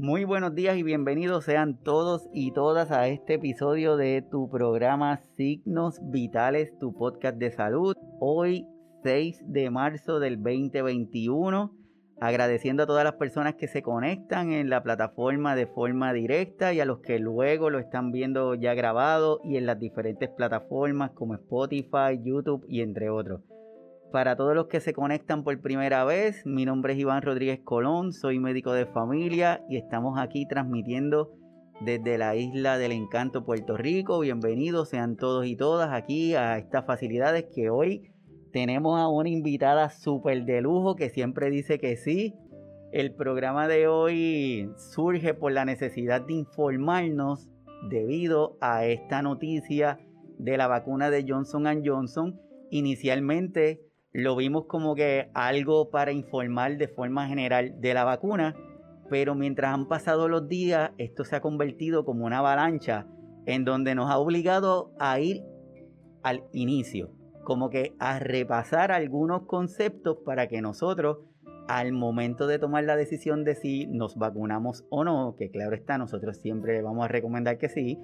Muy buenos días y bienvenidos sean todos y todas a este episodio de tu programa Signos Vitales, tu podcast de salud. Hoy 6 de marzo del 2021. Agradeciendo a todas las personas que se conectan en la plataforma de forma directa y a los que luego lo están viendo ya grabado y en las diferentes plataformas como Spotify, YouTube y entre otros. Para todos los que se conectan por primera vez, mi nombre es Iván Rodríguez Colón, soy médico de familia y estamos aquí transmitiendo desde la isla del encanto Puerto Rico. Bienvenidos sean todos y todas aquí a estas facilidades que hoy tenemos a una invitada súper de lujo que siempre dice que sí. El programa de hoy surge por la necesidad de informarnos debido a esta noticia de la vacuna de Johnson ⁇ Johnson. Inicialmente lo vimos como que algo para informar de forma general de la vacuna, pero mientras han pasado los días, esto se ha convertido como una avalancha en donde nos ha obligado a ir al inicio, como que a repasar algunos conceptos para que nosotros, al momento de tomar la decisión de si nos vacunamos o no, que claro está, nosotros siempre vamos a recomendar que sí,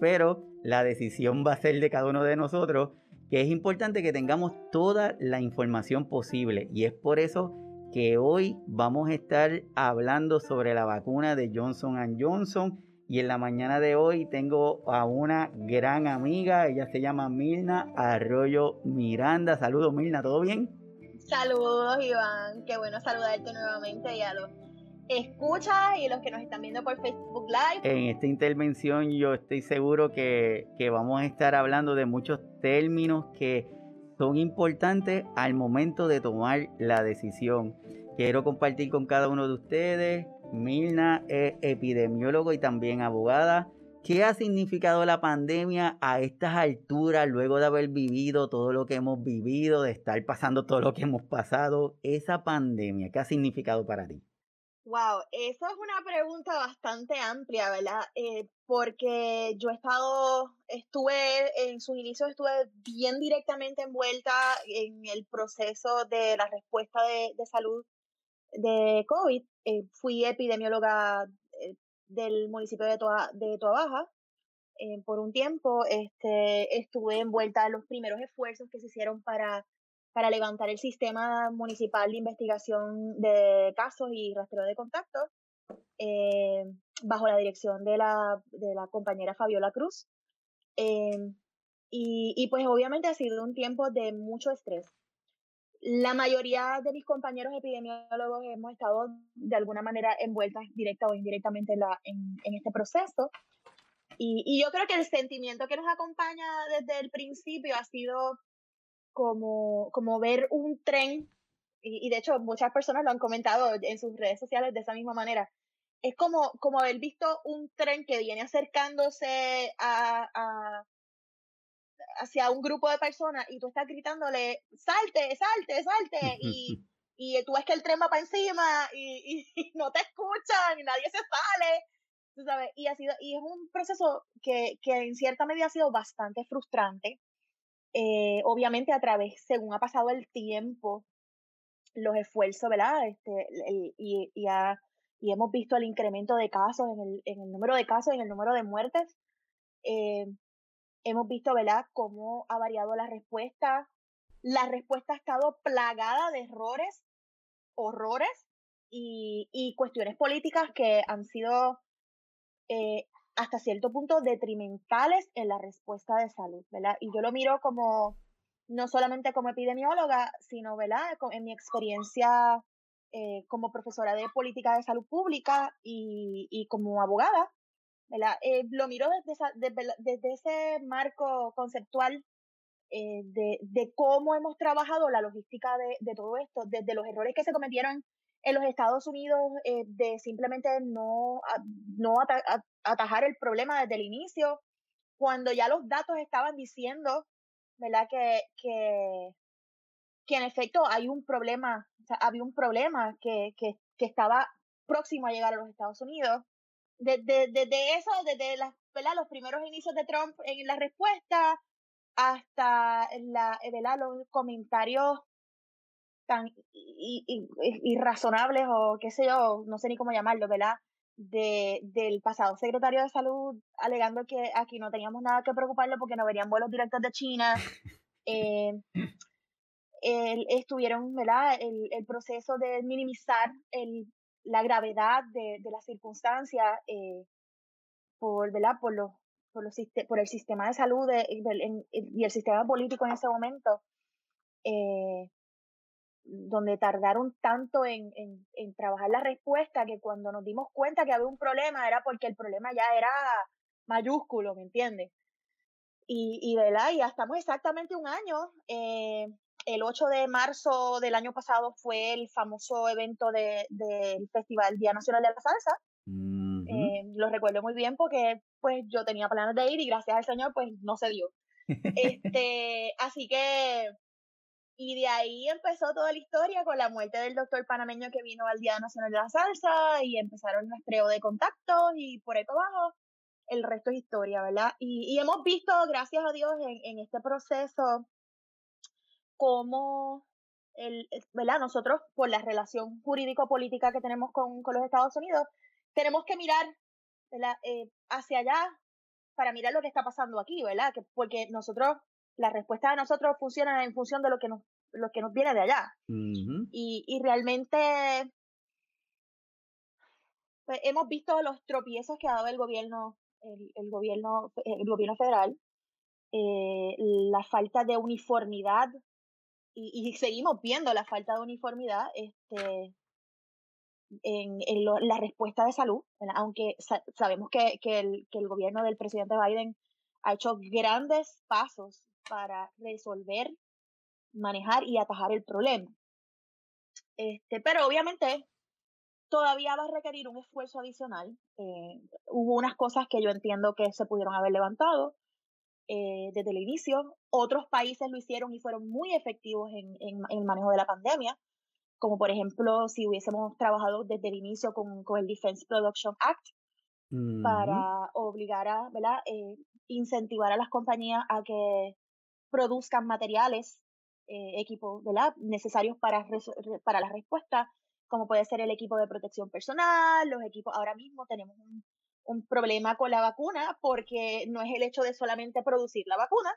pero la decisión va a ser de cada uno de nosotros que es importante que tengamos toda la información posible y es por eso que hoy vamos a estar hablando sobre la vacuna de Johnson ⁇ Johnson y en la mañana de hoy tengo a una gran amiga, ella se llama Milna Arroyo Miranda. Saludos Milna, ¿todo bien? Saludos Iván, qué bueno saludarte nuevamente y a los escucha y los que nos están viendo por Facebook Live. En esta intervención yo estoy seguro que vamos a estar hablando de muchos términos que son importantes al momento de tomar la decisión. Quiero compartir con cada uno de ustedes. Milna es epidemiólogo y también abogada. ¿Qué ha significado la pandemia a estas alturas, luego de haber vivido todo lo que hemos vivido, de estar pasando todo lo que hemos pasado? Esa pandemia, ¿qué ha significado para ti? Wow, eso es una pregunta bastante amplia, ¿verdad? Eh, porque yo he estado, estuve en sus inicios, estuve bien directamente envuelta en el proceso de la respuesta de, salud de COVID. Eh, fui epidemióloga eh, del municipio de Toa, de Baja por un tiempo. Este, estuve envuelta en los primeros esfuerzos que se hicieron para para levantar el sistema municipal de investigación de casos y rastreo de contactos eh, bajo la dirección de la, de la compañera Fabiola Cruz. Eh, y, y, pues obviamente ha sido un tiempo de mucho estrés. La mayoría de mis compañeros epidemiólogos hemos estado de alguna manera envueltas directa o indirectamente en, la, en, en este proceso. Y, y, yo creo que el sentimiento que nos acompaña desde el principio ha sido como, como ver un tren, y, de hecho muchas personas lo han comentado en sus redes sociales de esa misma manera, es como, como haber visto un tren que viene acercándose a, hacia un grupo de personas y tú estás gritándole, salte, salte, salte, y, y tú ves que el tren va para encima y, y, no te escuchan y nadie se sale, tú sabes, y, ha sido, y es un proceso que, que en cierta medida ha sido bastante frustrante, eh, obviamente a través, según ha pasado el tiempo, los esfuerzos, ¿verdad? Este, y, y, hemos visto el incremento de casos, en el, en el número de casos, en el número de muertes. Eh, hemos visto, ¿verdad?, cómo ha variado la respuesta. La respuesta ha estado plagada de errores, horrores y, y cuestiones políticas que han sido eh, hasta cierto punto detrimentales en la respuesta de salud, ¿verdad? Y yo lo miro como, no solamente como epidemióloga, sino, ¿verdad? En mi experiencia eh, como profesora de política de salud pública y, como abogada, ¿verdad? Eh, lo miro desde, desde, ese marco conceptual eh, de, de, cómo hemos trabajado la logística de, de, todo esto, desde los errores que se cometieron en los Estados Unidos eh, de simplemente no, no atajar el problema desde el inicio, cuando ya los datos estaban diciendo, ¿verdad? Que, que, que en efecto hay un problema, había un problema que, que, que estaba próximo a llegar a los Estados Unidos. Desde, desde eso, desde las, ¿verdad? los primeros inicios de Trump en la respuesta hasta la, ¿verdad? los comentarios tan irrazonables o qué sé yo, no sé ni cómo llamarlo, ¿verdad? De, del pasado secretario de salud alegando que aquí no teníamos nada que preocuparle porque no venían vuelos directos de China. Eh, estuvieron, ¿verdad? El, el, proceso de minimizar el, la gravedad de, de las circunstancias eh, por, ¿verdad? Por, los, por, los, por el sistema de salud y el sistema político en ese momento. Eh, donde tardaron tanto en, en, trabajar la respuesta que cuando nos dimos cuenta que había un problema era porque el problema ya era mayúsculo, ¿me entiendes? Y, y, ¿verdad? ya estamos exactamente un año. Eh, el 8 de marzo del año pasado fue el famoso evento del de, Festival Día Nacional de la Salsa. Eh, lo recuerdo muy bien porque pues yo tenía planes de ir y gracias al Señor pues no se dio. este, así que y de ahí empezó toda la historia con la muerte del doctor panameño que vino al Día Nacional de la Salsa y empezaron el rastreo de contactos y por ahí para abajo el resto es historia, ¿verdad? Y, y hemos visto, gracias a Dios, en, en este proceso, cómo, el, ¿verdad? Nosotros, por la relación jurídico-política que tenemos con, con, los Estados Unidos, tenemos que mirar eh, hacia allá para mirar lo que está pasando aquí, ¿verdad? Que, porque nosotros la respuesta de nosotros funciona en función de lo que nos, lo que nos viene de allá. y, y realmente pues, hemos visto los tropiezos que ha dado el gobierno, el, el gobierno, el gobierno federal, eh, la falta de uniformidad y, y, seguimos viendo la falta de uniformidad este, en, en la respuesta de salud, aunque sabemos que, que, el, que el gobierno del presidente Biden ha hecho grandes pasos para resolver, manejar y atajar el problema. Este, pero obviamente todavía va a requerir un esfuerzo adicional. Eh, hubo unas cosas que yo entiendo que se pudieron haber levantado eh, desde el inicio. Otros países lo hicieron y fueron muy efectivos en, en, el manejo de la pandemia, como por ejemplo si hubiésemos trabajado desde el inicio con, con el Defense Production Act para obligar a, ¿verdad? Eh, incentivar a las compañías a que produzcan materiales, eh, equipos ¿verdad? necesarios para, para la respuesta, como puede ser el equipo de protección personal, los equipos, ahora mismo tenemos un, un problema con la vacuna porque no es el hecho de solamente producir la vacuna,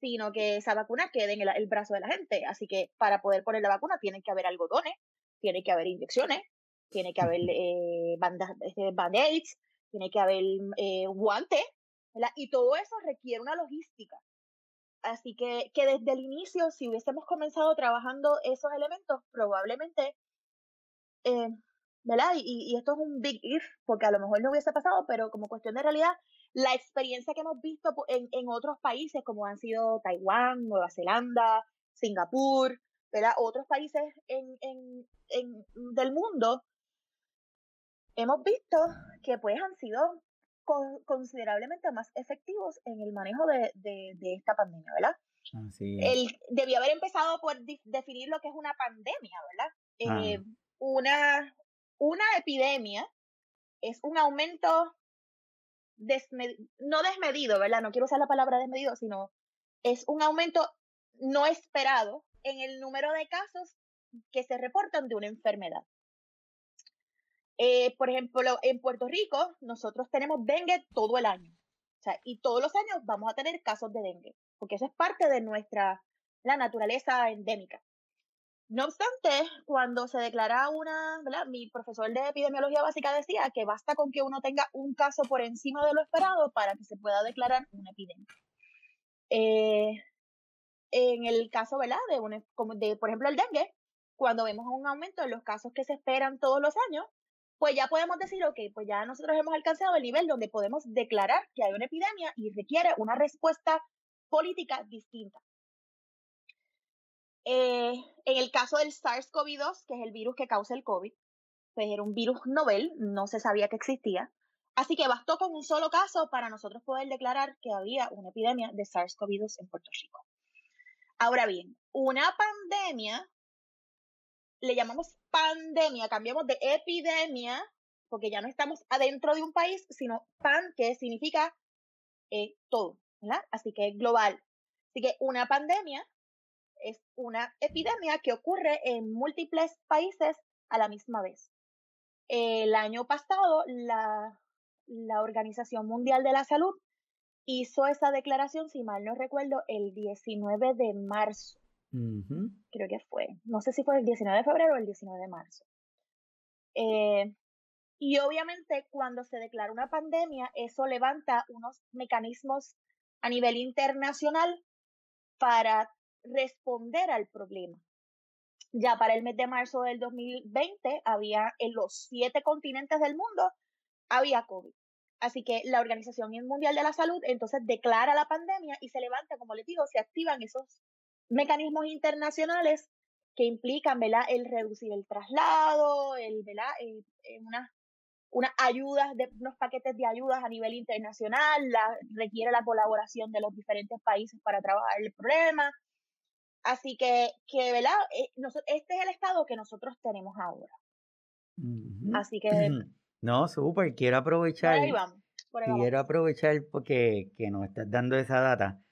sino que esa vacuna quede en el, brazo de la gente. Así que para poder poner la vacuna tienen que haber algodones, tiene que haber inyecciones, tiene que haber eh, este, band-aids, tiene que haber eh, guantes, y todo eso requiere una logística. Así que, que desde el inicio, si hubiésemos comenzado trabajando esos elementos, probablemente, eh, ¿verdad? Y, y, esto es un big if, porque a lo mejor no hubiese pasado, pero como cuestión de realidad, la experiencia que hemos visto en, en otros países, como han sido Taiwán, Nueva Zelanda, Singapur, ¿verdad? Otros países en, en, en, del mundo, hemos visto que pues han sido considerablemente más efectivos en el manejo de, de, esta pandemia, ¿verdad? Así Él debió haber empezado por definir lo que es una pandemia, ¿verdad? Eh, una, una epidemia es un aumento no desmedido, ¿verdad? No quiero usar la palabra desmedido, sino es un aumento no esperado en el número de casos que se reportan de una enfermedad. Eh, por ejemplo, en Puerto Rico, nosotros tenemos dengue todo el año. O sea, y todos los años vamos a tener casos de dengue, porque eso es parte de nuestra la naturaleza endémica. No obstante, cuando se declara una, ¿verdad? mi profesor de epidemiología básica decía que basta con que uno tenga un caso por encima de lo esperado para que se pueda declarar una epidemia. Eh, en el caso, ¿verdad? De, un, de, por ejemplo, el dengue, cuando vemos un aumento en los casos que se esperan todos los años, pues ya podemos decir, ok, pues ya nosotros hemos alcanzado el nivel donde podemos declarar que hay una epidemia y requiere una respuesta política distinta. Eh, en el caso del SARS-CoV-2, que es el virus que causa el COVID, pues era un virus novel, no se sabía que existía. Así que bastó con un solo caso para nosotros poder declarar que había una epidemia de SARS-CoV-2 en Puerto Rico. Ahora bien, una pandemia le llamamos pandemia, cambiamos de epidemia, porque ya no estamos adentro de un país, sino pan, que significa eh, todo, ¿verdad? Así que global. Así que una pandemia es una epidemia que ocurre en múltiples países a la misma vez. el año pasado la, la Organización Mundial de la Salud hizo esa declaración, si mal no recuerdo, el 19 de marzo. Creo que fue. No sé si fue el 19 de febrero o el 19 de marzo. Eh, y obviamente cuando se declara una pandemia, eso levanta unos mecanismos a nivel internacional para responder al problema. Ya para el mes de marzo del 2020 había en los siete continentes del mundo, había COVID. Así que la Organización Mundial de la Salud entonces declara la pandemia y se levanta, como les digo, se activan esos mecanismos internacionales que implican ¿verdad? el reducir el traslado, el, ¿verdad? Eh, unas una ayudas, de, unos paquetes de ayudas a nivel internacional, la, requiere la colaboración de los diferentes países para trabajar el problema. Así que, que ¿verdad? Eh, este es el estado que nosotros tenemos ahora. Así que no, súper, quiero aprovechar. quiero aprovechar porque que nos estás dando esa data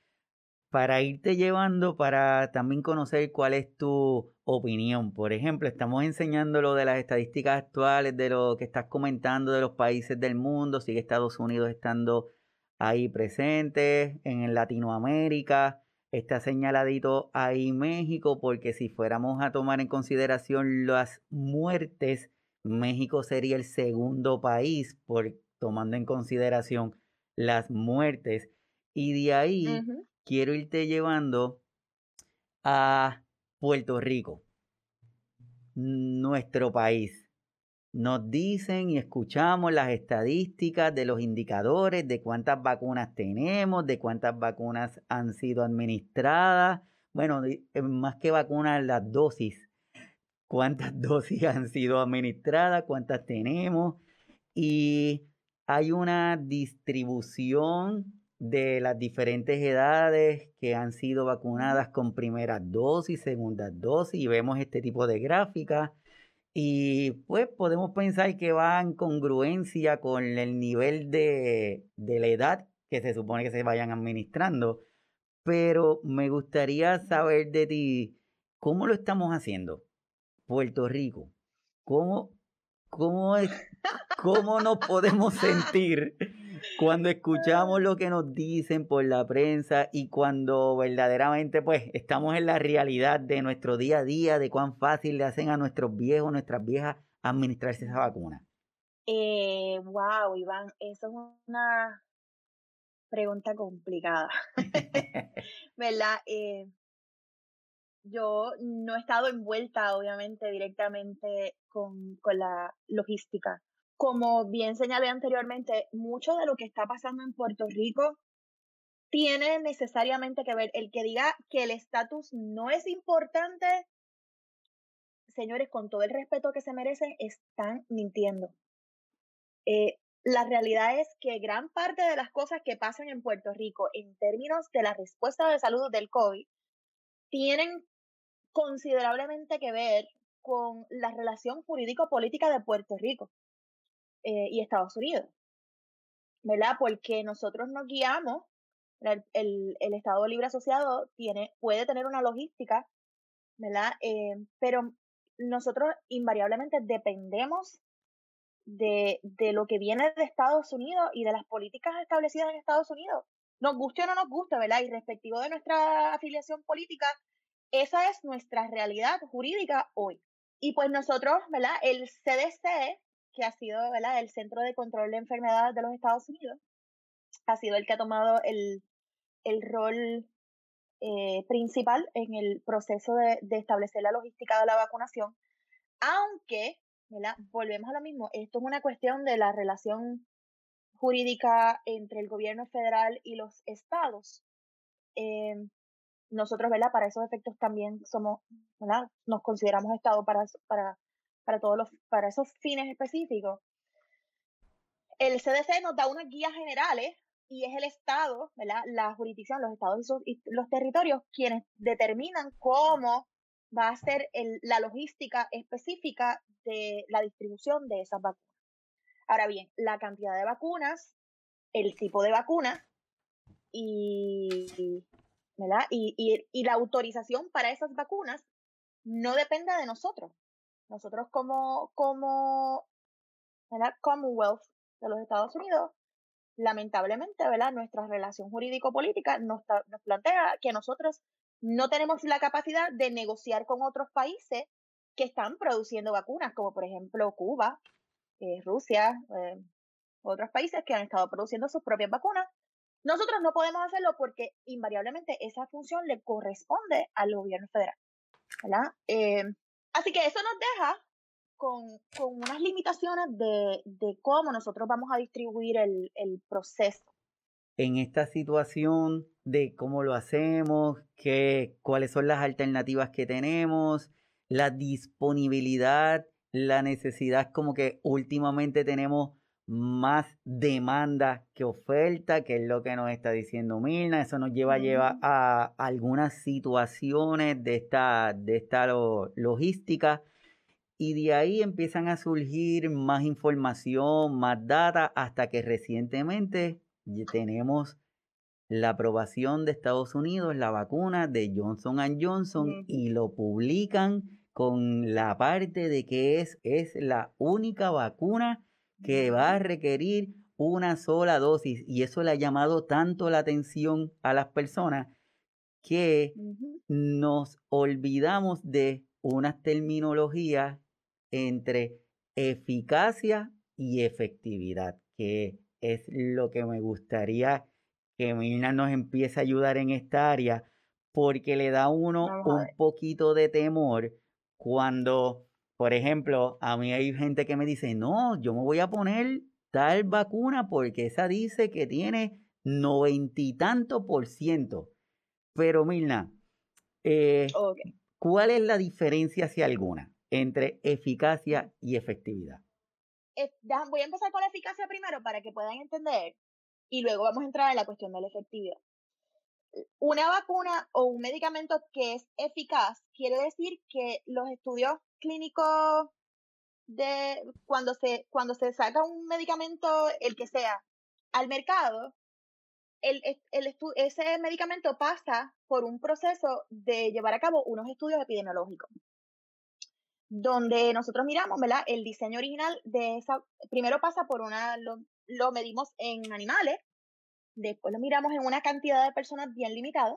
para irte llevando para también conocer cuál es tu opinión. Por ejemplo, estamos enseñando lo de las estadísticas actuales, de lo que estás comentando de los países del mundo, sigue Estados Unidos estando ahí presente, en Latinoamérica, está señaladito ahí México, porque si fuéramos a tomar en consideración las muertes México sería el segundo país por tomando en consideración las muertes. Y de ahí quiero irte llevando a Puerto Rico, nuestro país. Nos dicen y escuchamos las estadísticas de los indicadores de cuántas vacunas tenemos, de cuántas vacunas han sido administradas. Bueno, más que vacunas, las dosis cuántas dosis han sido administradas, cuántas tenemos y hay una distribución de las diferentes edades que han sido vacunadas con primeras dosis, segundas dosis y vemos este tipo de gráficas y pues podemos pensar que va en congruencia con el nivel de, de la edad que se supone que se vayan administrando, pero me gustaría saber de ti cómo lo estamos haciendo. Puerto Rico, ¿cómo, cómo, es, cómo nos podemos sentir cuando escuchamos lo que nos dicen por la prensa y cuando verdaderamente pues estamos en la realidad de nuestro día a día, de cuán fácil le hacen a nuestros viejos, nuestras viejas administrarse esa vacuna? Eh, wow, Iván, eso es una pregunta complicada, ¿verdad? Eh, yo no he estado envuelta, obviamente, directamente con, con la logística. Como bien señalé anteriormente, mucho de lo que está pasando en Puerto Rico tiene necesariamente que ver. El que diga que el estatus no es importante, señores, con todo el respeto que se merecen, están mintiendo. Eh, la realidad es que gran parte de las cosas que pasan en Puerto Rico en términos de la respuesta de salud del COVID tienen considerablemente que ver con la relación jurídico-política de Puerto Rico eh, y Estados Unidos, ¿verdad? Porque nosotros nos guiamos, el, el, Estado Libre Asociado tiene, puede tener una logística, ¿verdad? Eh, pero nosotros invariablemente dependemos de, de lo que viene de Estados Unidos y de las políticas establecidas en Estados Unidos. Nos guste o no nos guste, ¿verdad? Y respectivo de nuestra afiliación política, esa es nuestra realidad jurídica hoy. Y pues nosotros, ¿verdad? El CDC, que ha sido, ¿verdad? El Centro de Control de Enfermedades de los Estados Unidos, ha sido el que ha tomado el, el rol eh, principal en el proceso de, de, establecer la logística de la vacunación, aunque, ¿verdad? Volvemos a lo mismo, esto es una cuestión de la relación jurídica entre el gobierno federal y los estados. Eh, nosotros, ¿verdad? Para esos efectos también somos, ¿verdad? Nos consideramos Estado para, para, para, todos los, para esos fines específicos. El CDC nos da unas guías generales y es el Estado, ¿verdad? La jurisdicción, los estados y, los territorios quienes determinan cómo va a ser el, la logística específica de la distribución de esas vacunas. Ahora bien, la cantidad de vacunas, el tipo de vacuna y y, y, la autorización para esas vacunas no depende de nosotros. Nosotros como, como Commonwealth de los Estados Unidos, lamentablemente, ¿verdad? Nuestra relación jurídico-política nos, nos plantea que nosotros no tenemos la capacidad de negociar con otros países que están produciendo vacunas, como por ejemplo Cuba, eh, Rusia, eh, otros países que han estado produciendo sus propias vacunas. Nosotros no podemos hacerlo porque invariablemente esa función le corresponde al gobierno federal. ¿verdad? Eh, así que eso nos deja con, con unas limitaciones de, de, cómo nosotros vamos a distribuir el, el proceso. En esta situación de cómo lo hacemos, qué, cuáles son las alternativas que tenemos, la disponibilidad, la necesidad, como que últimamente tenemos más demanda que oferta, que es lo que nos está diciendo Mirna. Eso nos lleva, lleva a algunas situaciones de esta, de esta logística. Y de ahí empiezan a surgir más información, más data, hasta que recientemente tenemos la aprobación de Estados Unidos, la vacuna de Johnson Johnson, y lo publican con la parte de que es, es la única vacuna que va a requerir una sola dosis. Y eso le ha llamado tanto la atención a las personas que nos olvidamos de unas terminologías entre eficacia y efectividad, que es lo que me gustaría que Mirna nos empiece a ayudar en esta área, porque le da a uno un poquito de temor cuando, por ejemplo, a mí hay gente que me dice, no, yo me voy a poner tal vacuna porque esa dice que tiene noventa y tanto por ciento. Pero Mirna, eh, ¿cuál es la diferencia, si alguna, entre eficacia y efectividad? voy a empezar con la eficacia primero para que puedan entender y luego vamos a entrar en la cuestión de la efectividad. Una vacuna o un medicamento que es eficaz quiere decir que los estudios clínicos de cuando se cuando se saca un medicamento el que sea al mercado el, el, ese medicamento pasa por un proceso de llevar a cabo unos estudios epidemiológicos donde nosotros miramos, ¿verdad? El diseño original de esa, primero pasa por una, lo medimos en animales, después lo miramos en una cantidad de personas bien limitada,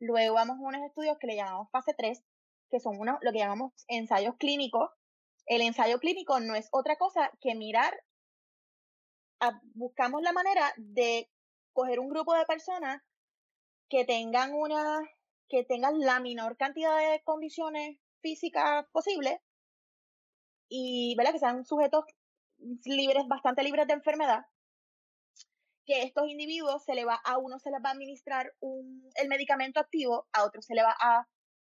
luego vamos a unos estudios que le llamamos fase 3, que son uno, lo que llamamos ensayos clínicos. El ensayo clínico no es otra cosa que mirar, buscamos la manera de coger un grupo de personas que tengan una, que tengan la menor cantidad de condiciones físicas posibles y ¿verdad? que sean sujetos libres, bastante libres de enfermedad, que estos individuos se le va, a uno se les va a administrar el medicamento activo, a otro se le va a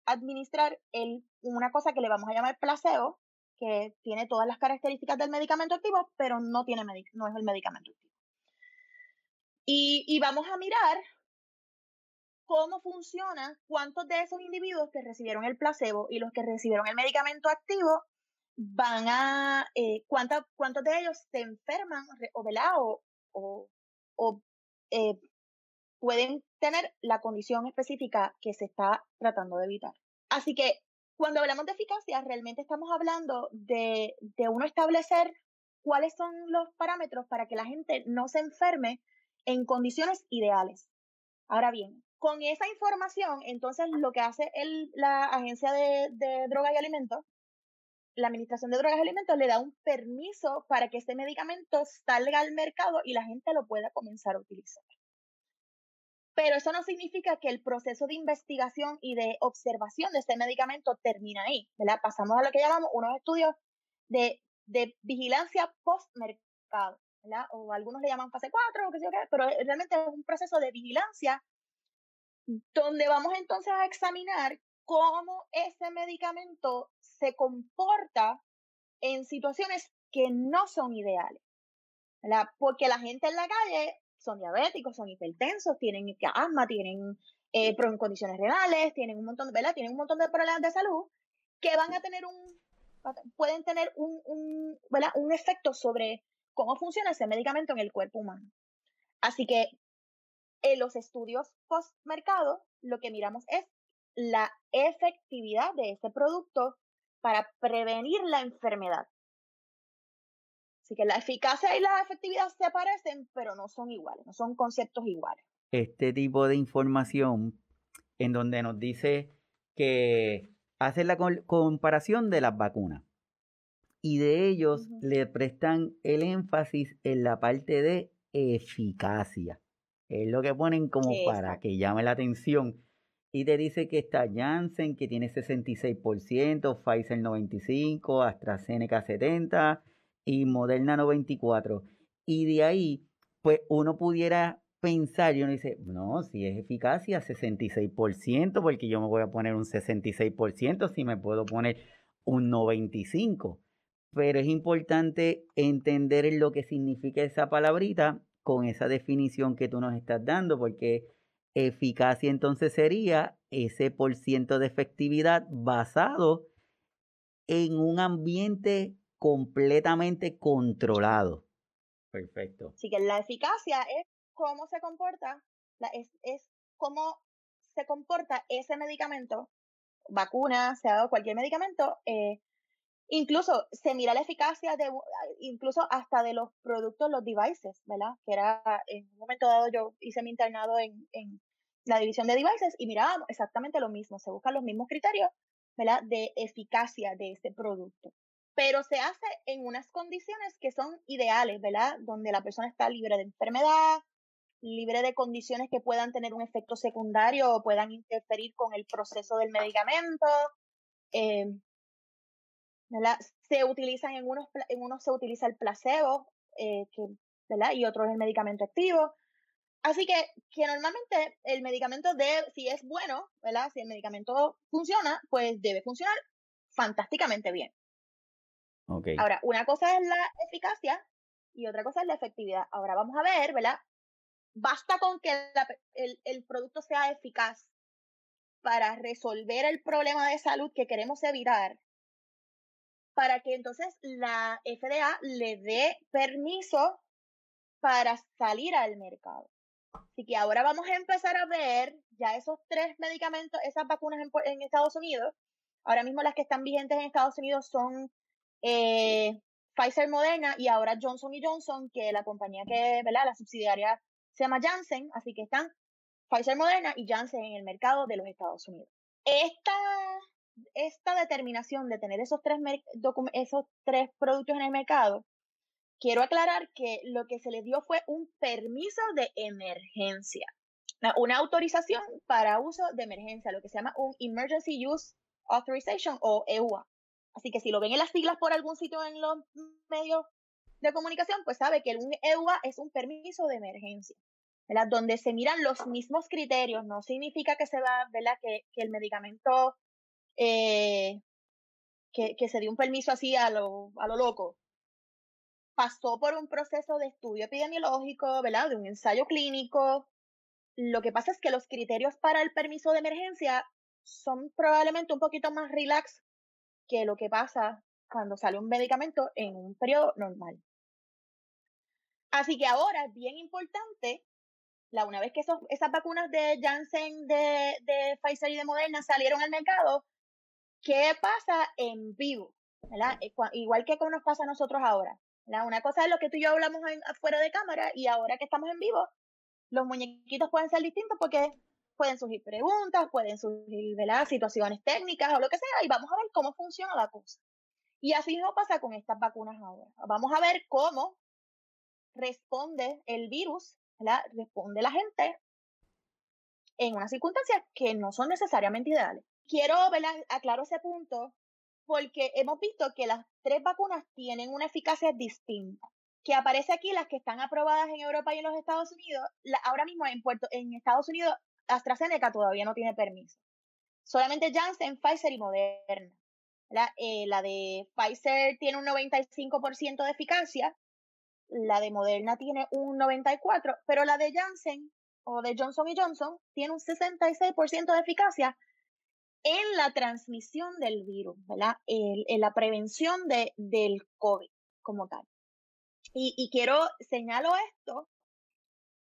administrar el, una cosa que le vamos a llamar placebo, que tiene todas las características del medicamento activo, pero no, tiene no es el medicamento activo. Y, y vamos a mirar cómo funciona, cuántos de esos individuos que recibieron el placebo y los que recibieron el medicamento activo van a, eh, cuántos de ellos se enferman o, o, o, eh, pueden tener la condición específica que se está tratando de evitar. Así que cuando hablamos de eficacia, realmente estamos hablando de, de uno establecer cuáles son los parámetros para que la gente no se enferme en condiciones ideales. Ahora bien, con esa información, entonces lo que hace el, la Agencia de, de Drogas y Alimentos, la Administración de Drogas y Alimentos le da un permiso para que este medicamento salga al mercado y la gente lo pueda comenzar a utilizar. Pero eso no significa que el proceso de investigación y de observación de este medicamento termina ahí, ¿verdad? Pasamos a lo que llamamos unos estudios de, vigilancia post-mercado. O algunos le llaman fase 4 o yo qué, pero realmente es un proceso de vigilancia donde vamos entonces a examinar cómo ese medicamento se comporta en situaciones que no son ideales. ¿verdad? Porque la gente en la calle son diabéticos, son hipertensos, tienen asma, tienen eh, condiciones renales, tienen un montón ¿verdad? Tienen un montón de problemas de salud que van a tener un, pueden tener un, un, ¿verdad? un efecto sobre cómo funciona ese medicamento en el cuerpo humano. Así que en los estudios post-mercado, lo que miramos es la efectividad de ese producto para prevenir la enfermedad. Así que la eficacia y la efectividad se parecen, pero no son iguales, no son conceptos iguales. Este tipo de información en donde nos dice que hace la comparación de las vacunas y de ellos le prestan el énfasis en la parte de eficacia. Es lo que ponen como para que llame la atención. Y te dice que está Janssen, que tiene 66%, Pfizer 95%, AstraZeneca 70% y Moderna 94%. Y de ahí, pues uno pudiera pensar y uno dice, no, si es eficacia, 66%, porque yo me voy a poner un 66% si me puedo poner un 95%. Pero es importante entender lo que significa esa palabrita con esa definición que tú nos estás dando, porque eficacia entonces sería ese por ciento de efectividad basado en un ambiente completamente controlado. Perfecto. Así que la eficacia es cómo se comporta, es, es cómo se comporta ese medicamento, vacuna, sea cualquier medicamento, eh, incluso se mira la eficacia de, incluso hasta de los productos, los devices, ¿verdad? Que era, en un momento dado yo hice mi internado en, en la división de devices y mirábamos exactamente lo mismo, se buscan los mismos criterios, ¿verdad? De eficacia de ese producto. Pero se hace en unas condiciones que son ideales, ¿verdad? Donde la persona está libre de enfermedad, libre de condiciones que puedan tener un efecto secundario o puedan interferir con el proceso del medicamento. Eh, se utilizan en unos, en unos se utiliza el placebo, eh, que, ¿verdad? Y otros el medicamento activo. Así que, que normalmente el medicamento debe, si es bueno, ¿verdad? Si el medicamento funciona, pues debe funcionar fantásticamente bien. Okay. Ahora, una cosa es la eficacia y otra cosa es la efectividad. Ahora vamos a ver, ¿verdad? basta con que el, producto sea eficaz para resolver el problema de salud que queremos evitar, para que entonces la FDA le dé permiso para salir al mercado. Así que ahora vamos a empezar a ver ya esos tres medicamentos, esas vacunas en, Estados Unidos. Ahora mismo las que están vigentes en Estados Unidos son eh, Pfizer Moderna y ahora Johnson Johnson, que la compañía que, ¿verdad? La subsidiaria se llama Janssen, así que están Pfizer Moderna y Janssen en el mercado de los Estados Unidos. Esta, esta determinación de tener esos tres, esos tres productos en el mercado, quiero aclarar que lo que se les dio fue un permiso de emergencia, una autorización para uso de emergencia, lo que se llama un Emergency Use Authorization o EUA. Así que si lo ven en las siglas por algún sitio en los medios de comunicación, pues sabe que un EUA es un permiso de emergencia. Donde se miran los mismos criterios, no significa que se va, que el medicamento, eh, que, que, se dio un permiso así a lo, a lo loco, pasó por un proceso de estudio epidemiológico, ¿verdad? De un ensayo clínico. Lo que pasa es que los criterios para el permiso de emergencia son probablemente un poquito más relax que lo que pasa cuando sale un medicamento en un periodo normal. Así que ahora es bien importante, la, una vez que esos, esas vacunas de Janssen, de, de Pfizer y de Moderna salieron al mercado, ¿qué pasa en vivo? ¿verdad? Eh, igual que como nos pasa a nosotros ahora. ¿verdad? Una cosa es lo que tú y yo hablamos afuera de cámara y ahora que estamos en vivo, los muñequitos pueden ser distintos porque pueden surgir preguntas, pueden surgir ¿verdad? situaciones técnicas o lo que sea y vamos a ver cómo funciona la cosa. Y así no pasa con estas vacunas ahora. Vamos a ver cómo responde el virus, ¿verdad? responde la gente en unas circunstancias que no son necesariamente ideales. Quiero ¿verdad? aclaro ese punto porque hemos visto que las tres vacunas tienen una eficacia distinta. Que aparece aquí las que están aprobadas en Europa y en los Estados Unidos. ahora mismo en, Puerto, en Estados Unidos, AstraZeneca todavía no tiene permiso. Solamente Janssen, Pfizer y Moderna. La, eh, la de Pfizer tiene un 95% de eficacia la de Moderna tiene un 94%, pero la de Janssen o de Johnson Johnson tiene un 66% de eficacia en la transmisión del virus, ¿verdad? En, la prevención de, del COVID como tal. Y, quiero señalo esto,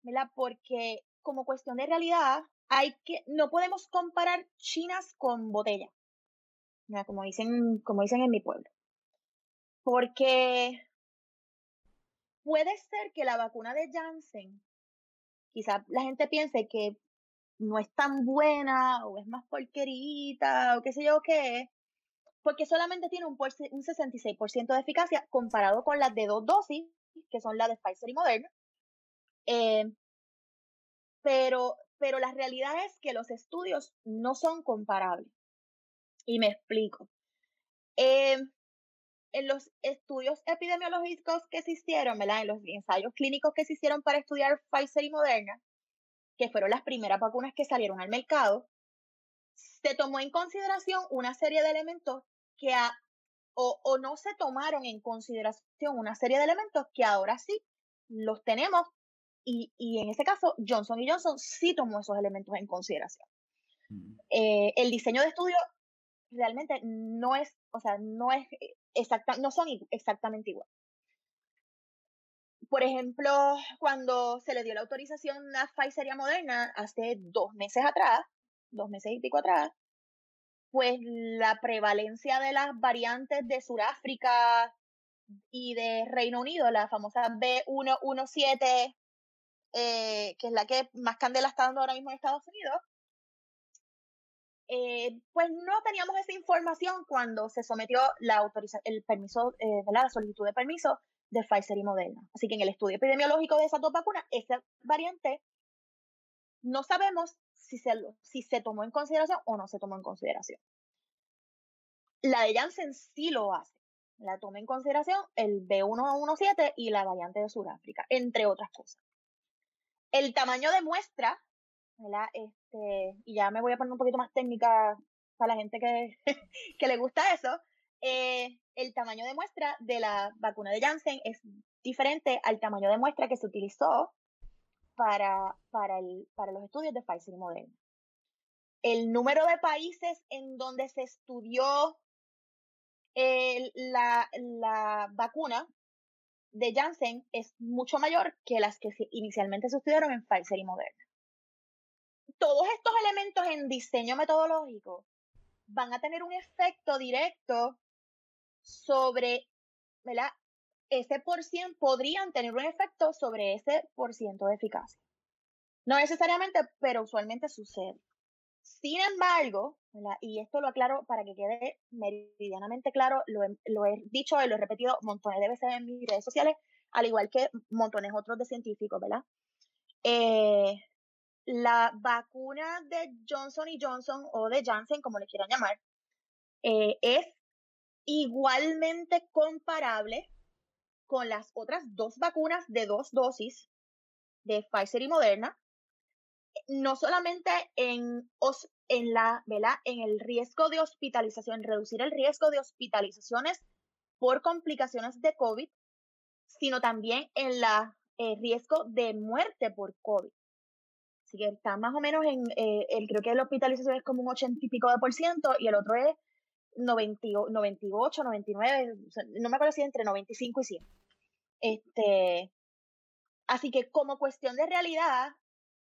¿verdad? Porque como cuestión de realidad, hay que, no podemos comparar chinas con botellas, como dicen, como dicen en mi pueblo. Porque puede ser que la vacuna de Janssen, quizás la gente piense que no es tan buena o es más porquerita o qué sé yo qué, porque solamente tiene un, un 66% de eficacia comparado con las de dos dosis, que son las de Pfizer y Moderna. Eh, pero, pero la realidad es que los estudios no son comparables. Y me explico. Eh, en los estudios epidemiológicos que se hicieron, ¿verdad? En los ensayos clínicos que se hicieron para estudiar Pfizer y Moderna, que fueron las primeras vacunas que salieron al mercado, se tomó en consideración una serie de elementos que o, o no se tomaron en consideración una serie de elementos que ahora sí los tenemos y, y en este caso Johnson Johnson sí tomó esos elementos en consideración. Mm. Eh, el diseño de estudio realmente no es, o sea, no es exacta, no son exactamente igual por ejemplo, cuando se le dio la autorización a Pfizer y a Moderna hace dos meses atrás, dos meses y pico atrás, pues la prevalencia de las variantes de Sudáfrica y de Reino Unido, la famosa B117, eh, que es la que más candela está dando ahora mismo en Estados Unidos, eh, pues no teníamos esa información cuando se sometió la autorización, el permiso, eh, la solicitud de permiso de Pfizer y Moderna. Así que en el estudio epidemiológico de esas dos vacunas, esa variante no sabemos si se, si se tomó en consideración o no se tomó en consideración. La de Janssen sí lo hace. La toma en consideración el B117 y la variante de Sudáfrica, entre otras cosas. El tamaño de muestra. Este, y ya me voy a poner un poquito más técnica para la gente que, que le gusta eso. Eh, el tamaño de muestra de la vacuna de Janssen es diferente al tamaño de muestra que se utilizó para, para, el, para los estudios de Pfizer y Moderna. El número de países en donde se estudió la, la vacuna de Janssen es mucho mayor que las que inicialmente se estudiaron en Pfizer y Moderna. Todos estos elementos en diseño metodológico van a tener un efecto directo sobre, ¿verdad? Ese por cien podrían tener un efecto sobre ese por ciento de eficacia. No necesariamente, pero usualmente sucede. Sin embargo, ¿verdad? y esto lo aclaro para que quede meridianamente claro, lo he, dicho y lo he repetido montones de veces en mis redes sociales, al igual que montones otros de científicos, ¿verdad? Eh, la vacuna de Johnson y Johnson o de Janssen, como le quieran llamar, eh, es igualmente comparable con las otras dos vacunas de dos dosis de Pfizer y Moderna, no solamente en, en, la, en el riesgo de hospitalización, reducir el riesgo de hospitalizaciones por complicaciones de COVID, sino también en el eh, riesgo de muerte por COVID. Así que está más o menos en, eh, el, creo que la hospitalización es como un ochenta y pico de por ciento y el otro es 98, 99, no me acuerdo si entre 95 y 100. Este, así que como cuestión de realidad,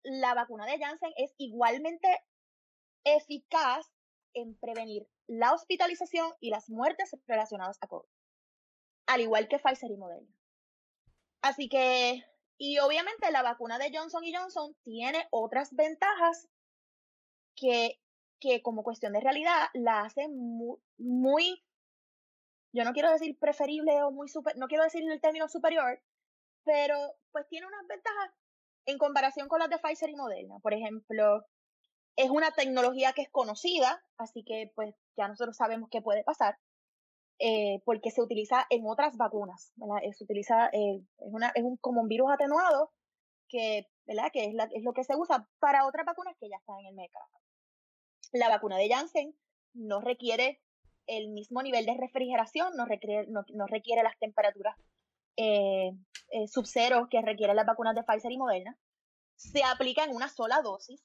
la vacuna de Janssen es igualmente eficaz en prevenir la hospitalización y las muertes relacionadas a COVID, al igual que Pfizer y Moderna. Así que, y obviamente la vacuna de Johnson y Johnson tiene otras ventajas que que como cuestión de realidad la hace muy, yo no quiero decir preferible o muy super, no quiero decir el término superior, pero pues tiene unas ventajas en comparación con las de Pfizer y Moderna. Por ejemplo, es una tecnología que es conocida, así que pues ya nosotros sabemos qué puede pasar, eh, porque se utiliza en otras vacunas, ¿verdad? Se utiliza, eh, es, una, es un, como un virus atenuado que, ¿verdad? Que es, la, es lo que se usa para otras vacunas que ya están en el mercado. La vacuna de Janssen no requiere el mismo nivel de refrigeración, no requiere, no, requiere las temperaturas eh, eh, sub-cero que requieren las vacunas de Pfizer y Moderna. Se aplica en una sola dosis.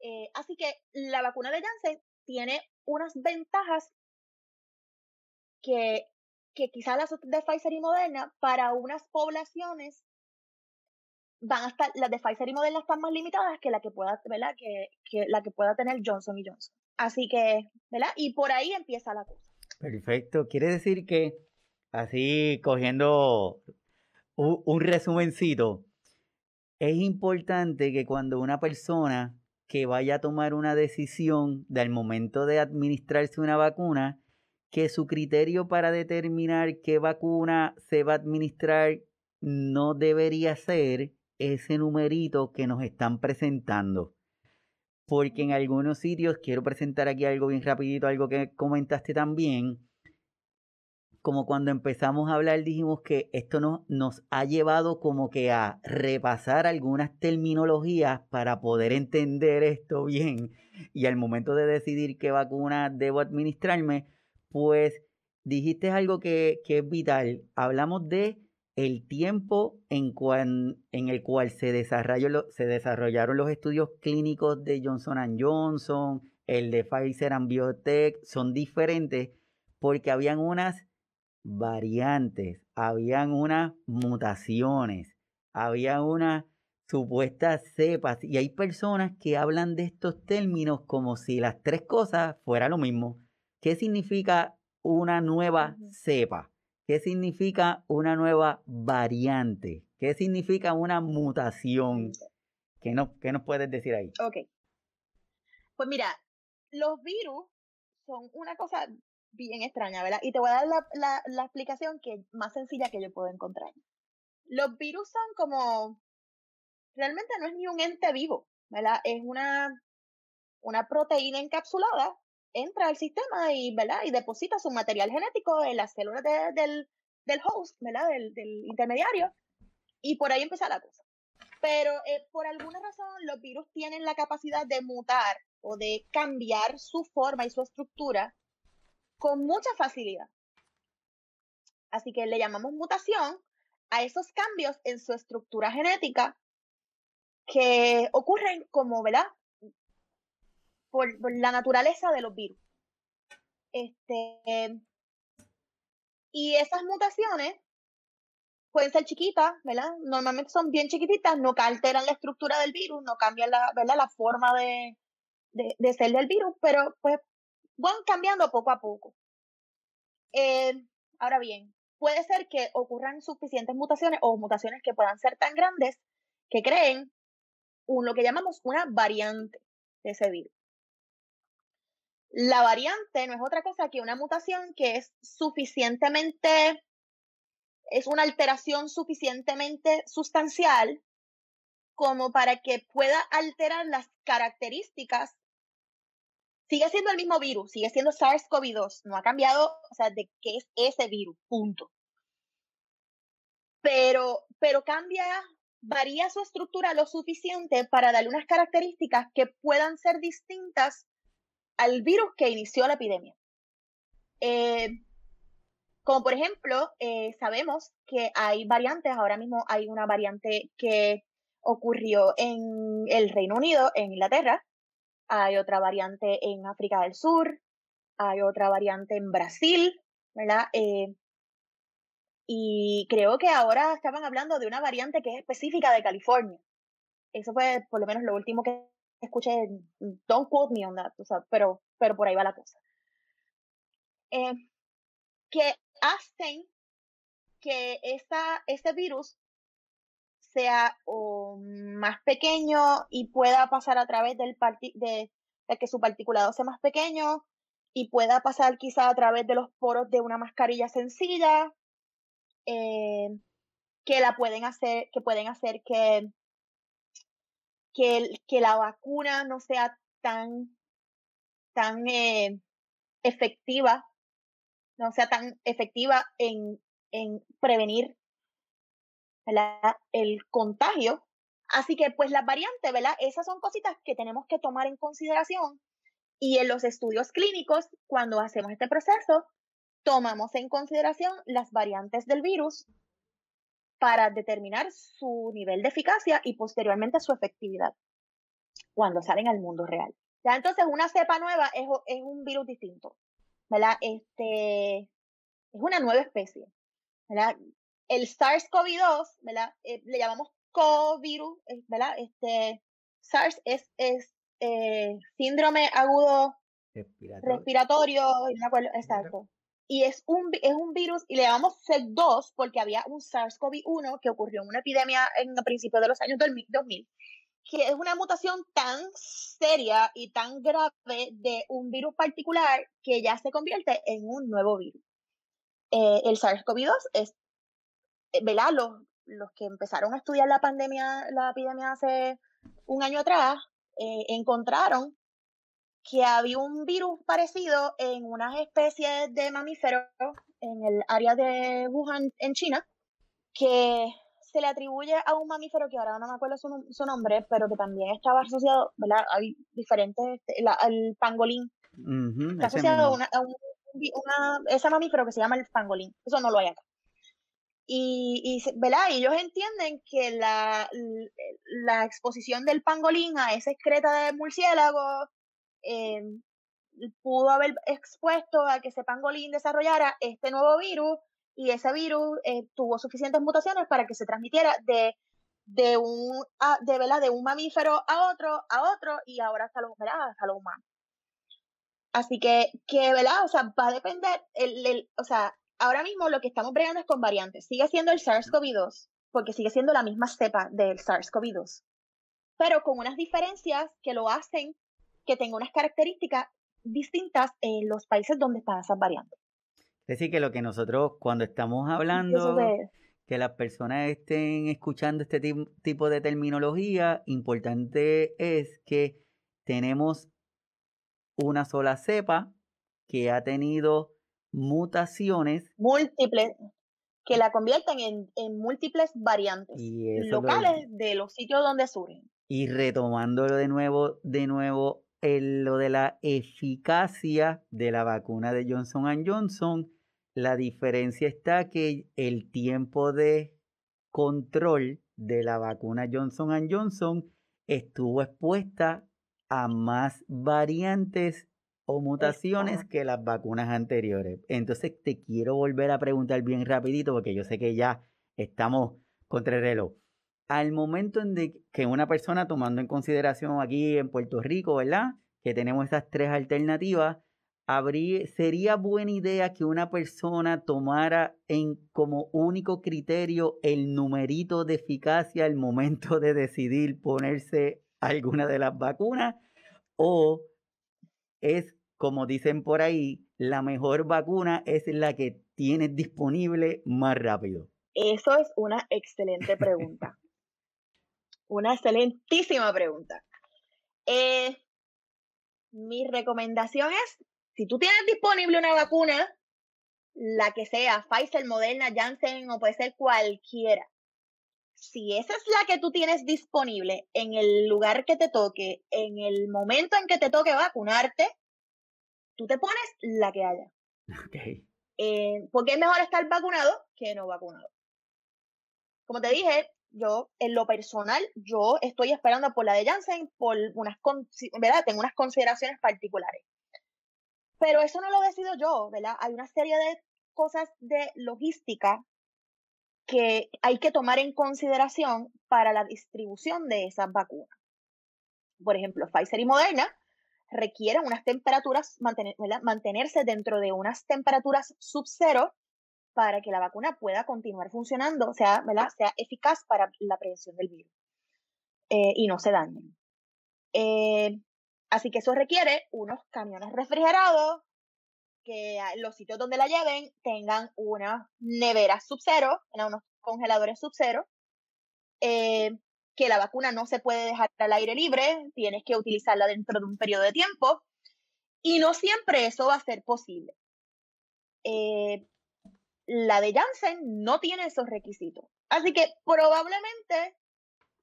Eh, así que la vacuna de Janssen tiene unas ventajas que, que quizás las de Pfizer y Moderna para unas poblaciones van a las de Pfizer y Moderna están más limitadas que la que pueda, ¿verdad? Que, que la que pueda tener Johnson y Johnson. Así que, ¿verdad? Y por ahí empieza la cosa. Perfecto. Quiere decir que así cogiendo un resumencito. Es importante que cuando una persona que vaya a tomar una decisión del momento de administrarse una vacuna, que su criterio para determinar qué vacuna se va a administrar no debería ser ese numerito que nos están presentando. Porque en algunos sitios, quiero presentar aquí algo bien rapidito, algo que comentaste también, como cuando empezamos a hablar dijimos que esto nos ha llevado como que a repasar algunas terminologías para poder entender esto bien y al momento de decidir qué vacuna debo administrarme, pues dijiste algo que, es vital. Hablamos de el tiempo en, en el cual se, desarrolló, se desarrollaron los estudios clínicos de Johnson Johnson, el de Pfizer and Biotech, son diferentes porque habían unas variantes, habían unas mutaciones, había unas supuestas cepas y hay personas que hablan de estos términos como si las tres cosas fueran lo mismo. ¿Qué significa una nueva cepa? ¿Qué significa una nueva variante? ¿Qué significa una mutación? ¿Qué, no, ¿Qué nos puedes decir ahí? Ok. Pues mira, los virus son una cosa bien extraña, ¿verdad? Y te voy a dar la, la, explicación que más sencilla que yo puedo encontrar. Los virus son como, realmente no es ni un ente vivo, ¿verdad? Es una, una proteína encapsulada, entra al sistema y, ¿verdad? Y deposita su material genético en las células del, del host, ¿verdad? Del, del intermediario. Y por ahí empieza la cosa. Pero eh, por alguna razón los virus tienen la capacidad de mutar o de cambiar su forma y su estructura con mucha facilidad. Así que le llamamos mutación a esos cambios en su estructura genética que ocurren como, ¿verdad? Por, la naturaleza de los virus. Este, y esas mutaciones pueden ser chiquitas, ¿verdad? Normalmente son bien chiquititas, no alteran la estructura del virus, no cambian la, ¿verdad? la forma de, de, de ser del virus, pero pues van cambiando poco a poco. Eh, ahora bien, puede ser que ocurran suficientes mutaciones o mutaciones que puedan ser tan grandes que creen un, lo que llamamos una variante de ese virus. La variante no es otra cosa que una mutación que es suficientemente, es una alteración suficientemente sustancial como para que pueda alterar las características sigue siendo el mismo virus, sigue siendo SARS-CoV-2, no ha cambiado, o sea, de qué es ese virus, punto. Pero, pero cambia, varía su estructura lo suficiente para darle unas características que puedan ser distintas al virus que inició la epidemia. Eh, como por ejemplo, eh, sabemos que hay variantes, ahora mismo hay una variante que ocurrió en el Reino Unido, en Inglaterra, hay otra variante en África del Sur, hay otra variante en Brasil, ¿verdad? Eh, y creo que ahora estaban hablando de una variante que es específica de California. Eso fue por lo menos lo último que escuché. Don't quote me on that, pero, pero por ahí va la cosa. Eh, que hacen que esta, este virus sea o más pequeño y pueda pasar a través del de, de, que su particulado sea más pequeño y pueda pasar quizá a través de los poros de una mascarilla sencilla eh, que la pueden hacer que pueden hacer que que, la vacuna no sea tan tan eh, efectiva no sea tan efectiva en, en prevenir el contagio. Así que pues las variantes, ¿verdad? Esas son cositas que tenemos que tomar en consideración y en los estudios clínicos, cuando hacemos este proceso, tomamos en consideración las variantes del virus para determinar su nivel de eficacia y posteriormente su efectividad cuando salen al mundo real. Ya entonces una cepa nueva es, es un virus distinto, ¿verdad? Este, es una nueva especie, ¿verdad? el SARS-CoV-2, ¿verdad? Eh, le llamamos covirus, ¿verdad? Este, SARS es, es eh, síndrome agudo respiratorio, exacto. Y es un, es un virus, y le llamamos SARS-2 porque había un SARS-CoV-1 que ocurrió en una epidemia en principios de los años 2000, que es una mutación tan seria y tan grave de un virus particular que ya se convierte en un nuevo virus. Eh, el SARS-CoV-2 es, eh, ¿verdad? Los, los que empezaron a estudiar la pandemia, la epidemia hace un año atrás, eh, encontraron que había un virus parecido en unas especies de mamíferos en el área de Wuhan, en China, que se le atribuye a un mamífero que ahora no me acuerdo su, nombre, pero que también estaba asociado, ¿verdad? Hay diferentes, este, el pangolín. está asociado a, una, ese mamífero que se llama el pangolín. Eso no lo hay acá. Y, y, ¿verdad? y ellos entienden que la, la exposición del pangolín a esa excreta de murciélago eh, pudo haber expuesto a que ese pangolín desarrollara este nuevo virus y ese virus eh, tuvo suficientes mutaciones para que se transmitiera de, de un de, de un mamífero a otro a otro y ahora hasta los, hasta los humanos. Así que, que, ¿verdad? O sea, va a depender, el, el, o sea, ahora mismo lo que estamos bregando es con variantes. Sigue siendo el SARS-CoV-2, porque sigue siendo la misma cepa del SARS-CoV-2, pero con unas diferencias que lo hacen que tenga unas características distintas en los países donde están esas variantes. Es decir, que lo que nosotros cuando estamos hablando, que las personas estén escuchando este tipo de terminología, importante es que tenemos una sola cepa que ha tenido mutaciones. Múltiples, que la convierten en, múltiples variantes locales de los sitios donde surgen. Y retomándolo de nuevo, de nuevo lo de la eficacia de la vacuna de Johnson Johnson, la diferencia está que el tiempo de control de la vacuna Johnson Johnson estuvo expuesta a más variantes o mutaciones que las vacunas anteriores. Entonces te quiero volver a preguntar bien rapidito porque yo sé que ya estamos contra el reloj al momento en que una persona, tomando en consideración aquí en Puerto Rico, ¿verdad? Que tenemos esas tres alternativas, sería buena idea que una persona tomara en como único criterio el numerito de eficacia al momento de decidir ponerse alguna de las vacunas o es como dicen por ahí, la mejor vacuna es la que tienes disponible más rápido. Eso es una excelente pregunta. Una excelentísima pregunta. Eh, mi recomendación es, si tú tienes disponible una vacuna, la que sea, Pfizer, Moderna, Janssen o puede ser cualquiera, si esa es la que tú tienes disponible en el lugar que te toque, en el momento en que te toque vacunarte, tú te pones la que haya. Okay. Eh, porque es mejor estar vacunado que no vacunado. Como te dije, yo, en lo personal, yo estoy esperando por la de Janssen por unas, ¿verdad? Tengo unas consideraciones particulares. Pero eso no lo decido yo, ¿verdad? Hay una serie de cosas de logística que hay que tomar en consideración para la distribución de esas vacunas. Por ejemplo, Pfizer y Moderna requieren unas temperaturas, mantenerse dentro de unas temperaturas sub cero para que la vacuna pueda continuar funcionando, sea, ¿verdad? sea eficaz para la prevención del virus eh, y no se dañen. Eh, así que eso requiere unos camiones refrigerados que los sitios donde la lleven tengan una nevera sub cero, unos congeladores sub cero, eh, que la vacuna no se puede dejar al aire libre, tienes que utilizarla dentro de un periodo de tiempo y no siempre eso va a ser posible. Eh, la de Janssen no tiene esos requisitos. Así que probablemente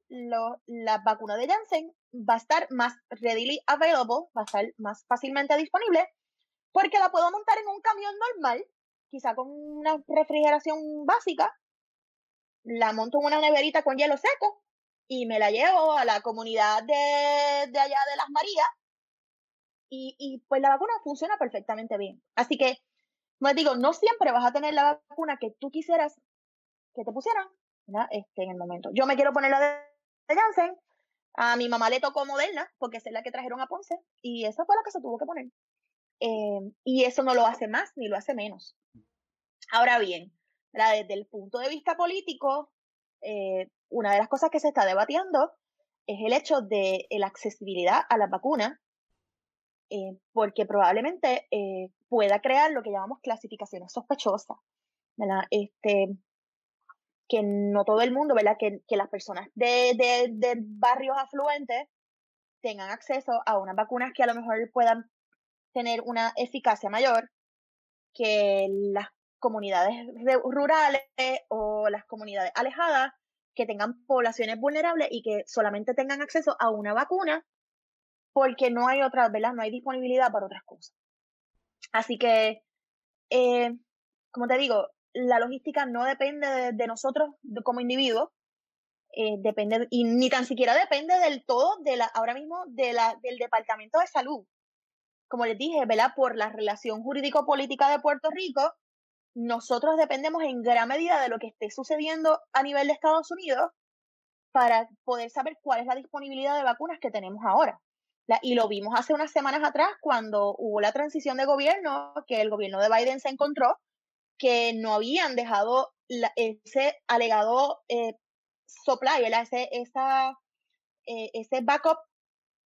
la vacuna de Janssen va a estar más readily available, va a estar más fácilmente disponible, porque la puedo montar en un camión normal, quizá con una refrigeración básica, la monto en una neverita con hielo seco y me la llevo a la comunidad de, de allá de las Marías y, y pues la vacuna funciona perfectamente bien. Así que como digo, no siempre vas a tener la vacuna que tú quisieras que te pusieran este, en el momento. Yo me quiero poner la de Janssen. A mi mamá le tocó Moderna porque es la que trajeron a Ponce y esa fue la que se tuvo que poner. Em, y eso no lo hace más ni lo hace menos. Ahora bien, desde el punto de vista político, eh, una de las cosas que se está debatiendo es el hecho de la accesibilidad a las vacunas, eh, porque probablemente eh, pueda crear lo que llamamos clasificaciones sospechosas, ¿verdad? Este, que no todo el mundo, ¿verdad? Que, que las personas de, de, de, barrios afluentes tengan acceso a unas vacunas que a lo mejor puedan tener una eficacia mayor que las comunidades rurales o las comunidades alejadas que tengan poblaciones vulnerables y que solamente tengan acceso a una vacuna porque no hay otra, ¿verdad? No hay disponibilidad para otras cosas. Así que, eh, como te digo, la logística no depende de, nosotros como individuos, eh, depende, y ni tan siquiera depende del todo de la, ahora mismo de la, del Departamento de Salud. Como les dije, ¿verdad? Por la relación jurídico-política de Puerto Rico, nosotros dependemos en gran medida de lo que esté sucediendo a nivel de Estados Unidos para poder saber cuál es la disponibilidad de vacunas que tenemos ahora. Y lo vimos hace unas semanas atrás cuando hubo la transición de gobierno, que el gobierno de Biden se encontró que no habían dejado ese alegado eh, supply, ese, esa, eh, ese backup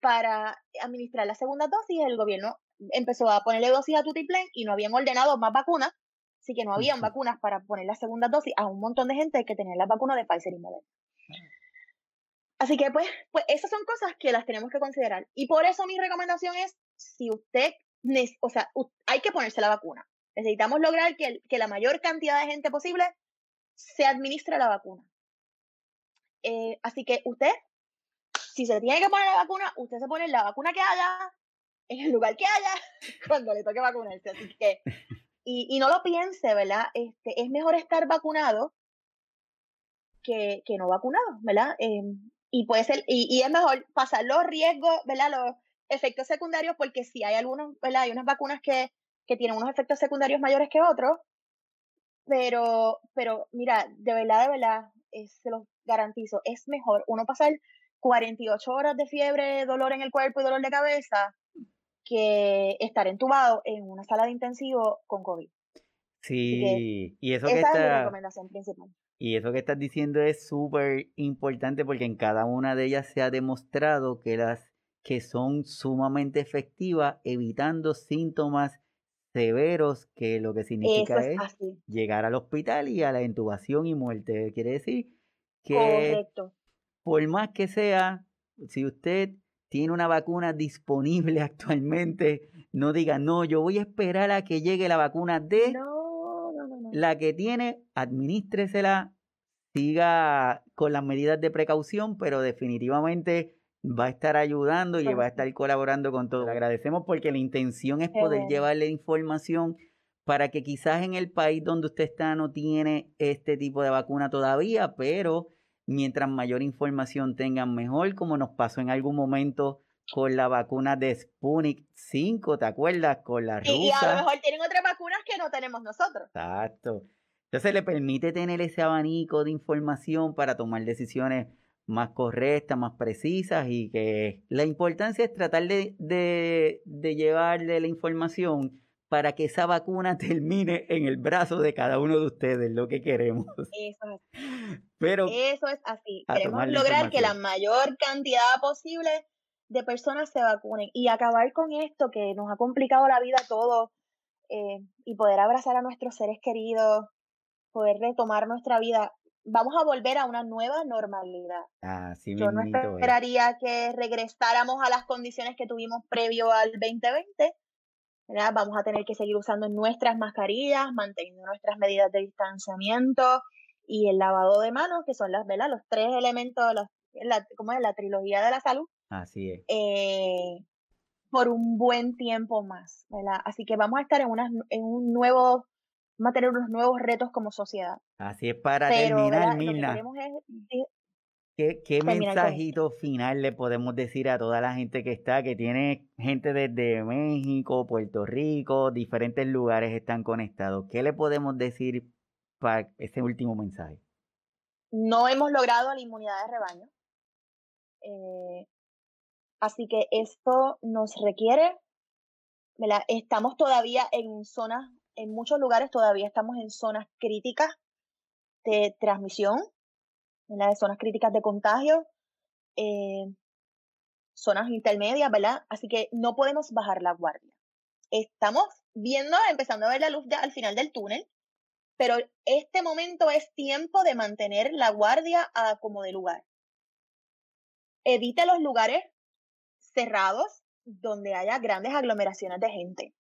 para administrar la segunda dosis. El gobierno empezó a ponerle dosis a Tutiplen y no habían ordenado más vacunas Así que no habían vacunas para poner la segunda dosis a un montón de gente que tenía la vacuna de Pfizer y Moderna. Así que pues, pues esas son cosas que las tenemos que considerar. Y por eso mi recomendación es, si usted, o sea, hay que ponerse la vacuna. Necesitamos lograr que, la mayor cantidad de gente posible se administre la vacuna. Eh, así que usted, si se tiene que poner la vacuna, usted se pone la vacuna que haya, en el lugar que haya, cuando le toque vacunarse. Así que y, no lo piense, ¿verdad? Este, es mejor estar vacunado que, que no vacunado, ¿verdad? Em, y puede ser, y, y, es mejor pasar los riesgos, ¿verdad? Los efectos secundarios, porque si hay algunos, ¿verdad? Hay unas vacunas que, que tienen unos efectos secundarios mayores que otros, pero, pero mira, de verdad, de verdad, se los garantizo, es mejor uno pasar 48 horas de fiebre, dolor en el cuerpo y dolor de cabeza, que estar entubado en una sala de intensivo con COVID. Sí, y eso que esa está, es mi recomendación principal. Y eso que estás diciendo es súper importante porque en cada una de ellas se ha demostrado que las que son sumamente efectivas evitando síntomas severos que lo que significa es, llegar al hospital y a la intubación y muerte. Quiere decir que Correcto. por más que sea, si usted tiene una vacuna disponible actualmente, no diga, no, yo voy a esperar a que llegue la vacuna de no, la que tiene, administresela, siga con las medidas de precaución, pero definitivamente va a estar ayudando y va a estar colaborando con todo. Le agradecemos porque la intención es poder llevarle información para que quizás en el país donde usted está no tiene este tipo de vacuna todavía, pero mientras mayor información tengan mejor, como nos pasó en algún momento con la vacuna de Sputnik 5, ¿te acuerdas? Con la rusa. Y, a lo mejor tienen otras vacunas que no tenemos nosotros. Exacto. Entonces le permite tener ese abanico de información para tomar decisiones más correctas, más precisas y que la importancia es tratar de, de, de llevarle la información para que esa vacuna termine en el brazo de cada uno de ustedes, lo que queremos. Eso es así. Pero Eso es así. Queremos lograr que la mayor cantidad posible de personas se vacunen y acabar con esto que nos ha complicado la vida a todos eh, y poder abrazar a nuestros seres queridos, poder retomar nuestra vida. Vamos a volver a una nueva normalidad. Así Yo no esperaría que regresáramos a las condiciones que tuvimos previo al 2020 Vamos a tener que seguir usando nuestras mascarillas, manteniendo nuestras medidas de distanciamiento y el lavado de manos, que son las, ¿verdad? Los tres elementos, los, la, ¿cómo es? La trilogía de la salud. Así es. Eh, por un buen tiempo más, ¿verdad? Así que vamos a estar en, una, en un nuevo, vamos a tener unos nuevos retos como sociedad. Así es para terminar, Milna. ¿Qué, mensajito final le podemos decir a toda la gente que está, que tiene gente desde México, Puerto Rico, diferentes lugares están conectados? ¿Qué le podemos decir para ese último mensaje? No hemos logrado la inmunidad de rebaño. Eh, así que esto nos requiere Estamos todavía en zonas, en muchos lugares todavía estamos en zonas críticas de transmisión, ¿verdad? zonas críticas de contagio, eh, zonas intermedias, ¿verdad? Así que no podemos bajar la guardia. Estamos viendo, empezando a ver la luz al final del túnel, pero este momento es tiempo de mantener la guardia como de lugar. Evite los lugares cerrados donde haya grandes aglomeraciones de gente.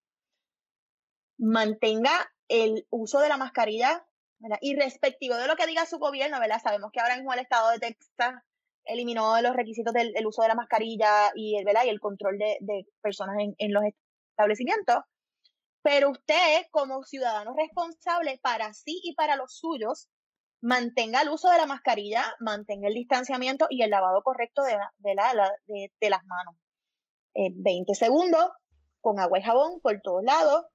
Mantenga el uso de la mascarilla y respectivo de lo que diga su gobierno, ¿verdad? Sabemos que ahora mismo el estado de Texas eliminó los requisitos del, uso de la mascarilla y el, ¿verdad? y el control de, personas en, los establecimientos. Pero usted, como ciudadano responsable para sí y para los suyos, mantenga el uso de la mascarilla, mantenga el distanciamiento y el lavado correcto de, de, de, las manos. 20 segundos con agua y jabón por todos lados.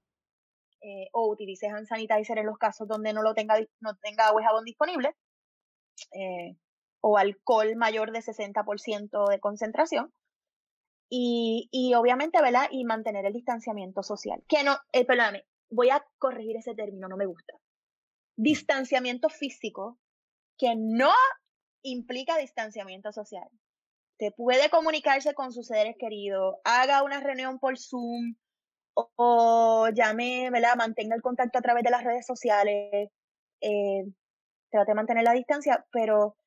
Eh, o utilice hand sanitizer en los casos donde no lo tenga, no tenga agua y jabón disponible. Eh, o alcohol mayor de 60% de concentración. Y, y, obviamente, ¿verdad? Y mantener el distanciamiento social. Que no, eh, perdóname, voy a corregir ese término, no me gusta. Distanciamiento físico que no implica distanciamiento social. Te puede comunicarse con sus seres queridos, haga una reunión por Zoom o, llame, ¿verdad? Mantenga el contacto a través de las redes sociales, eh, trate de mantener la distancia, pero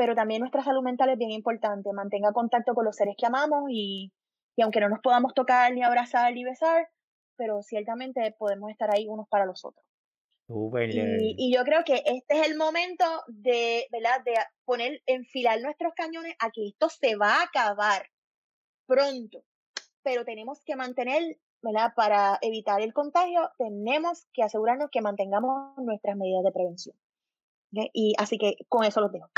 pero también nuestra salud mental es bien importante. Mantenga contacto con los seres que amamos y, y aunque no nos podamos tocar, ni abrazar, ni besar, pero ciertamente podemos estar ahí unos para los otros. Y, y, yo creo que este es el momento de, ¿verdad? de poner, enfilar nuestros cañones a que esto se va a acabar pronto, pero tenemos que mantener, ¿verdad? Para evitar el contagio, tenemos que asegurarnos que mantengamos nuestras medidas de prevención. Y así que con eso los dejo.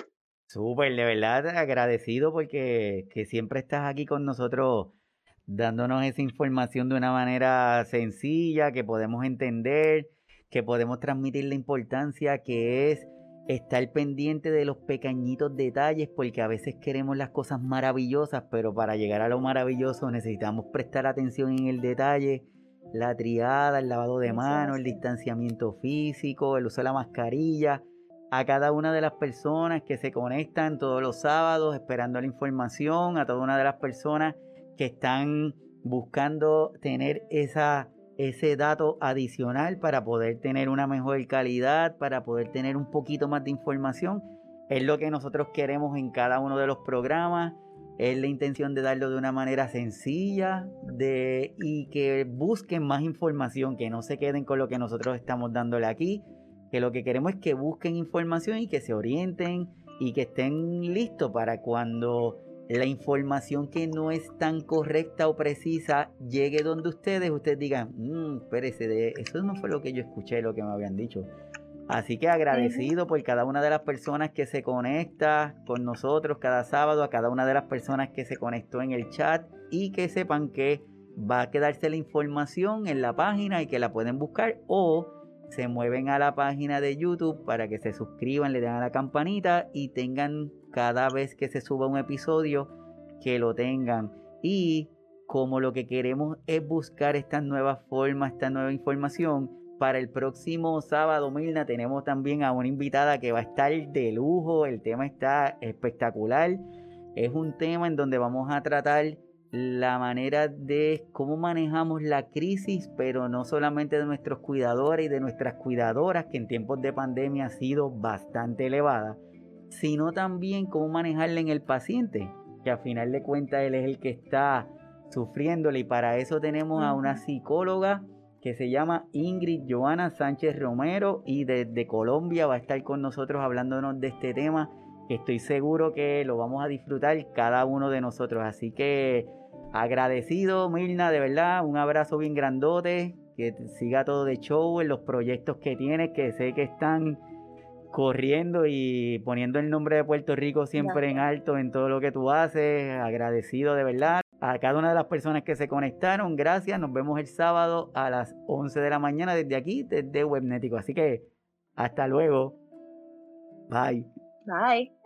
Súper, de verdad agradecido porque que siempre estás aquí con nosotros dándonos esa información de una manera sencilla, que podemos entender, que podemos transmitir la importancia que es estar pendiente de los pequeñitos detalles, porque a veces queremos las cosas maravillosas, pero para llegar a lo maravilloso necesitamos prestar atención en el detalle, la triada, el lavado de manos, el distanciamiento físico, el uso de la mascarilla a cada una de las personas que se conectan todos los sábados esperando la información, a toda una de las personas que están buscando tener esa, ese dato adicional para poder tener una mejor calidad, para poder tener un poquito más de información. Es lo que nosotros queremos en cada uno de los programas. Es la intención de darlo de una manera sencilla de, y que busquen más información, que no se queden con lo que nosotros estamos dándole aquí, que lo que queremos es que busquen información y que se orienten y que estén listos para cuando la información que no es tan correcta o precisa llegue donde ustedes, ustedes digan, mmm, espérese, de, eso no fue lo que yo escuché, lo que me habían dicho. Así que agradecido por cada una de las personas que se conecta con nosotros cada sábado, a cada una de las personas que se conectó en el chat y que sepan que va a quedarse la información en la página y que la pueden buscar o se mueven a la página de YouTube para que se suscriban, le den a la campanita y tengan cada vez que se suba un episodio que lo tengan. Y como lo que queremos es buscar estas nuevas formas, esta nueva información, para el próximo sábado, Milna, tenemos también a una invitada que va a estar de lujo. El tema está espectacular. Es un tema en donde vamos a tratar la manera de cómo manejamos la crisis, pero no solamente de nuestros cuidadores y de nuestras cuidadoras, que en tiempos de pandemia ha sido bastante elevada, sino también cómo manejarla en el paciente, que a final de cuentas él es el que está sufriéndole y para eso tenemos a una psicóloga que se llama Ingrid Joana Sánchez Romero y desde Colombia va a estar con nosotros hablándonos de este tema que estoy seguro que lo vamos a disfrutar cada uno de nosotros. Así que Agradecido, Mirna, de verdad, un abrazo bien grandote, que siga todo de show en los proyectos que tienes, que sé que están corriendo y poniendo el nombre de Puerto Rico siempre en alto en todo lo que tú haces. Agradecido de verdad a cada una de las personas que se conectaron. Gracias. Nos vemos el sábado a las 11 de la mañana desde aquí, desde Webnético. Así que hasta luego. Bye. Bye.